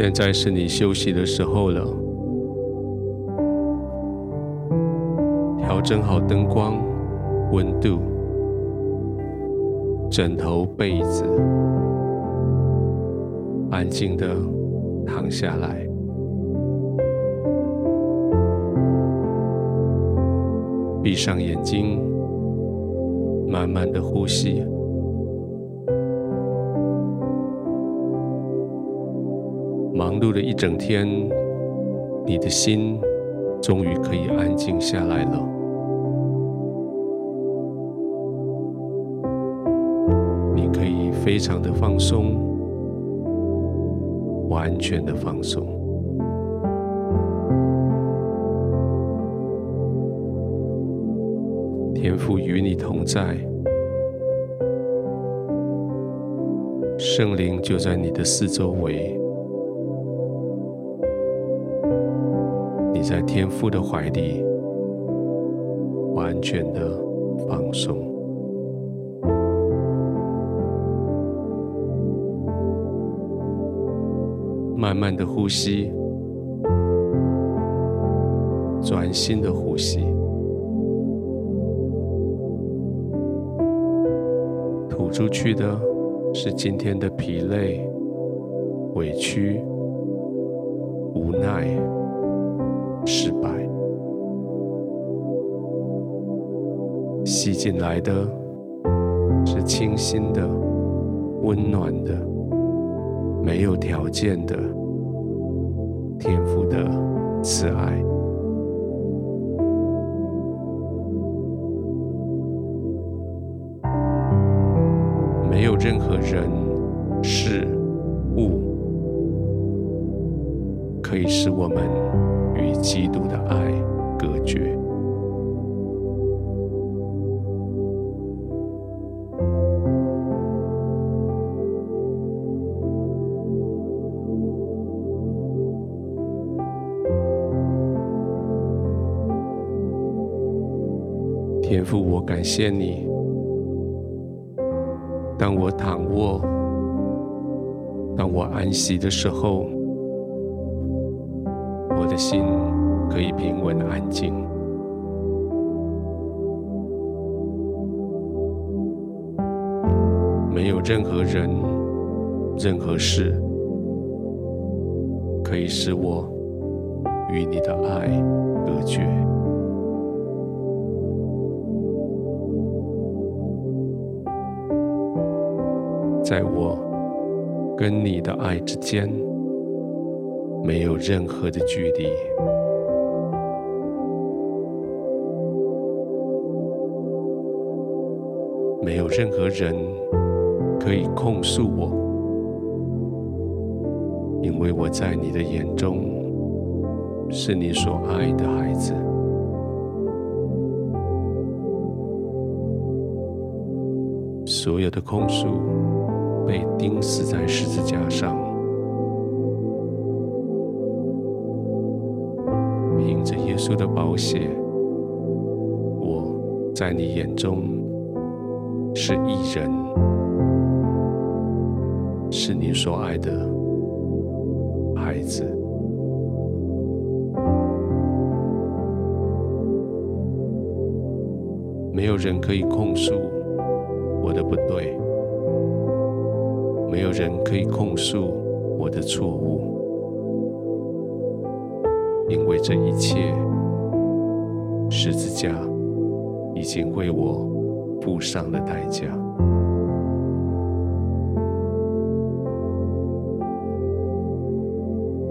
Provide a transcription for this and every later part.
现在是你休息的时候了。调整好灯光、温度、枕头、被子，安静的躺下来，闭上眼睛，慢慢的呼吸。忙碌了一整天，你的心终于可以安静下来了。你可以非常的放松，完全的放松。天父与你同在，圣灵就在你的四周围。你在天父的怀里，完全的放松，慢慢的呼吸，专心的呼吸，吐出去的是今天的疲累、委屈、吸进来的是清新的、温暖的、没有条件的天父的慈爱。没有任何人、事、物可以使我们。与基督的爱隔绝。天父，我感谢你。当我躺卧，当我安息的时候。我的心可以平稳安静，没有任何人、任何事可以使我与你的爱隔绝。在我跟你的爱之间。没有任何的距离，没有任何人可以控诉我，因为我在你的眼中是你所爱的孩子。所有的控诉被钉死在十字架上。凭着耶稣的宝血，我在你眼中是一人，是你所爱的孩子。没有人可以控诉我的不对，没有人可以控诉我的错误，因为这一切。十字架已经为我付上了代价，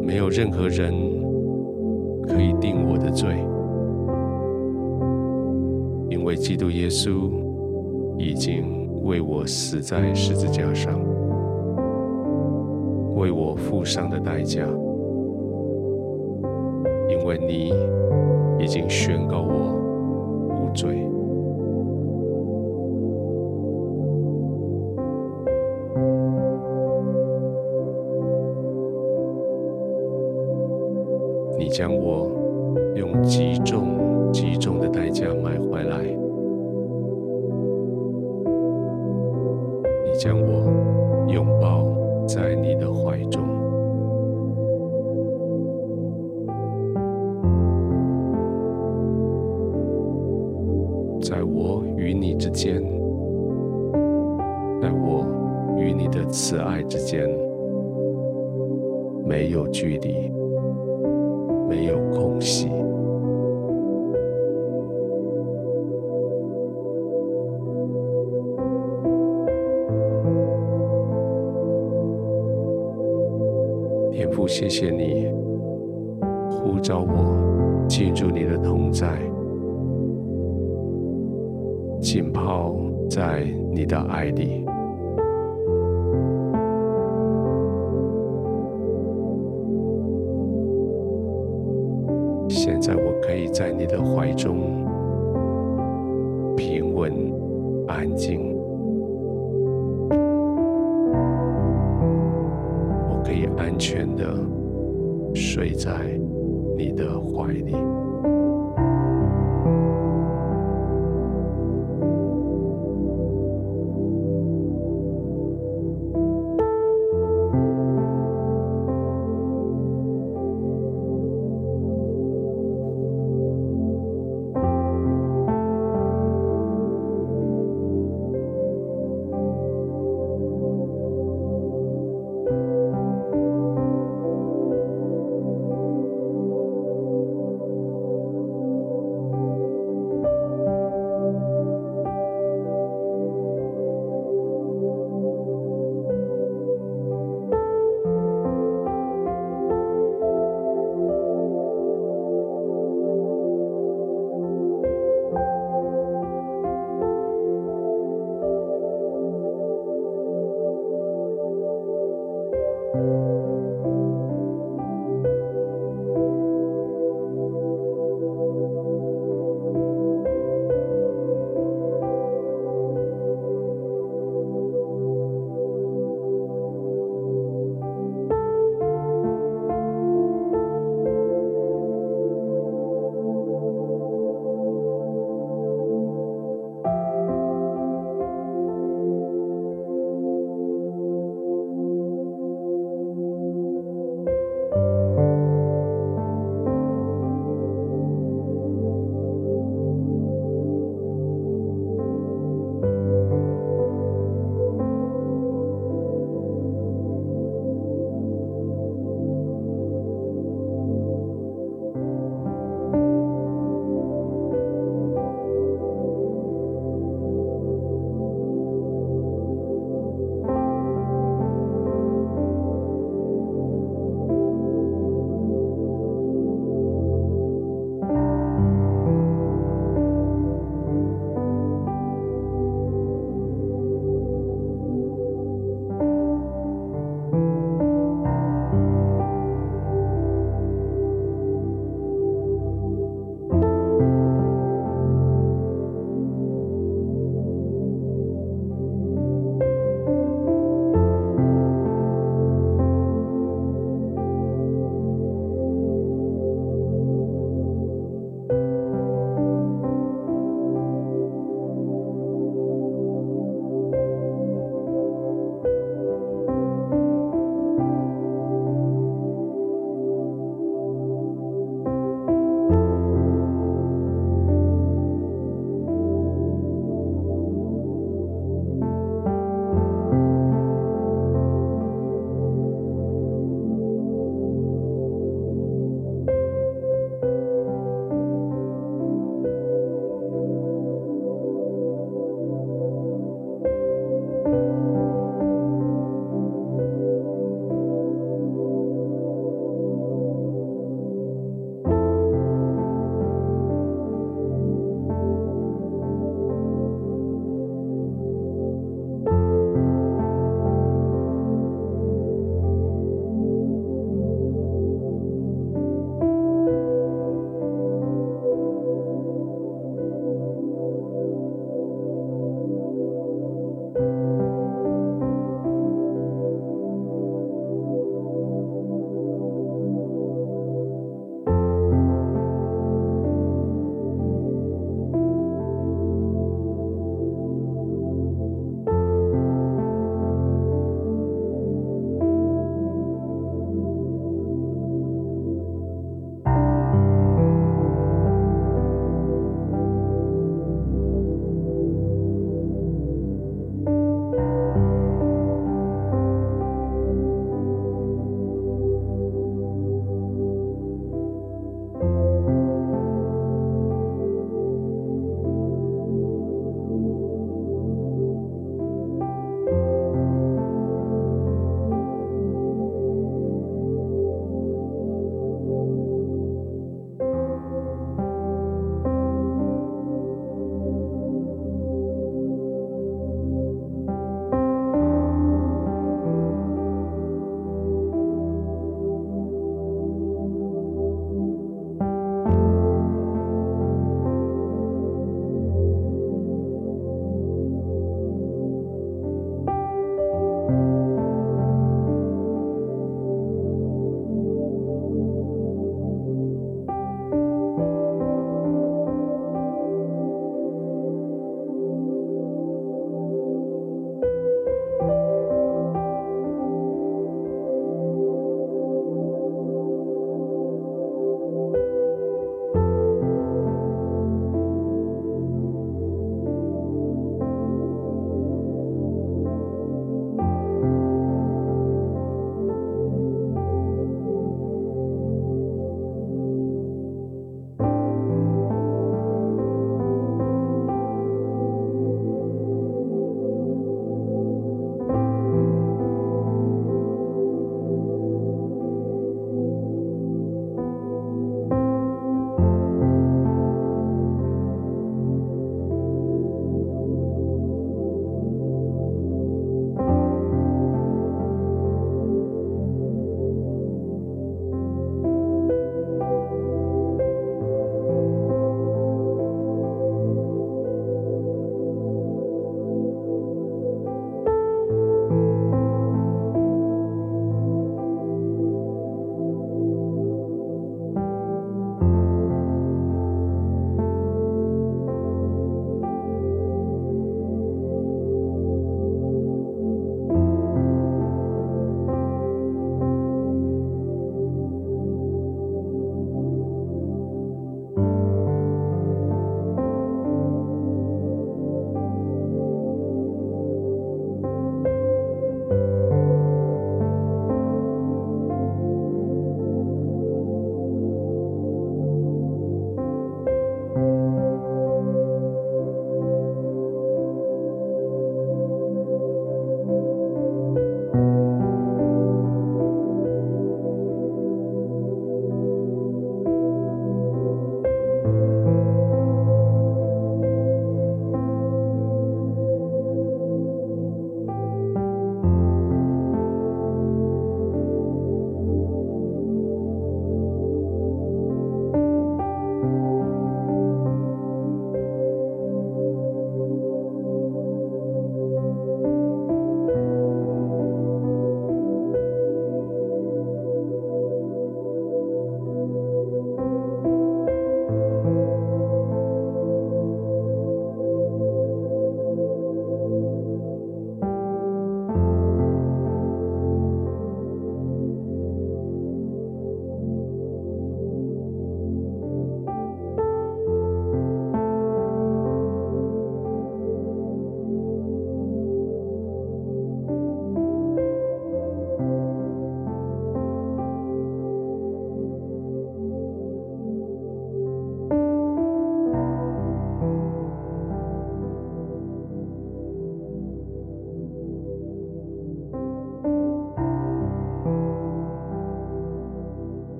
没有任何人可以定我的罪，因为基督耶稣已经为我死在十字架上，为我付上的代价。因为你已经宣告我无罪。你将我用极重极重的代价买回来，你将我与你之间，在我与你的慈爱之间，没有距离。没有空隙，天父，谢谢你呼召我进入你的同在，浸泡在你的爱里。现在我可以在你的怀中平稳安静，我可以安全的睡在你的怀里。